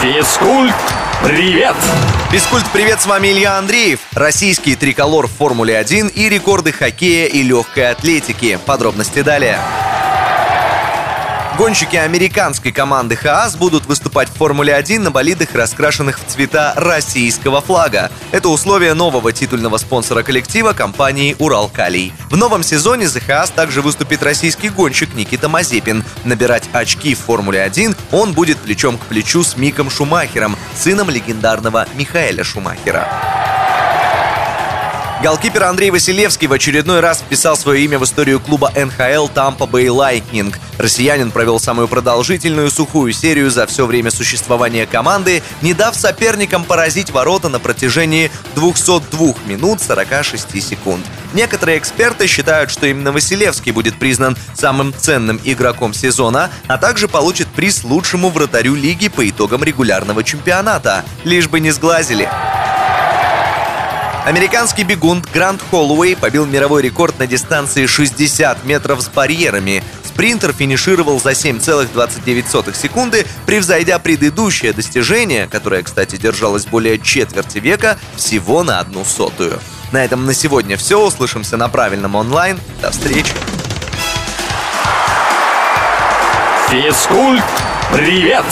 Физкульт, привет! Физкульт, привет, с вами Илья Андреев. Российский триколор в Формуле 1 и рекорды хоккея и легкой атлетики. Подробности далее. Гонщики американской команды ХААС будут выступать в Формуле-1 на болидах, раскрашенных в цвета российского флага. Это условие нового титульного спонсора коллектива компании «Уралкалий». В новом сезоне за ХААС также выступит российский гонщик Никита Мазепин. Набирать очки в Формуле-1 он будет плечом к плечу с Миком Шумахером, сыном легендарного Михаэля Шумахера. Голкипер Андрей Василевский в очередной раз вписал свое имя в историю клуба НХЛ Тампа Бэй Lightning. Россиянин провел самую продолжительную сухую серию за все время существования команды, не дав соперникам поразить ворота на протяжении 202 минут 46 секунд. Некоторые эксперты считают, что именно Василевский будет признан самым ценным игроком сезона, а также получит приз лучшему вратарю лиги по итогам регулярного чемпионата. Лишь бы не сглазили. Американский бегун Грант Холлоуэй побил мировой рекорд на дистанции 60 метров с барьерами. Спринтер финишировал за 7,29 секунды, превзойдя предыдущее достижение, которое, кстати, держалось более четверти века, всего на одну сотую. На этом на сегодня все. Услышимся на правильном онлайн. До встречи. Физкульт, привет!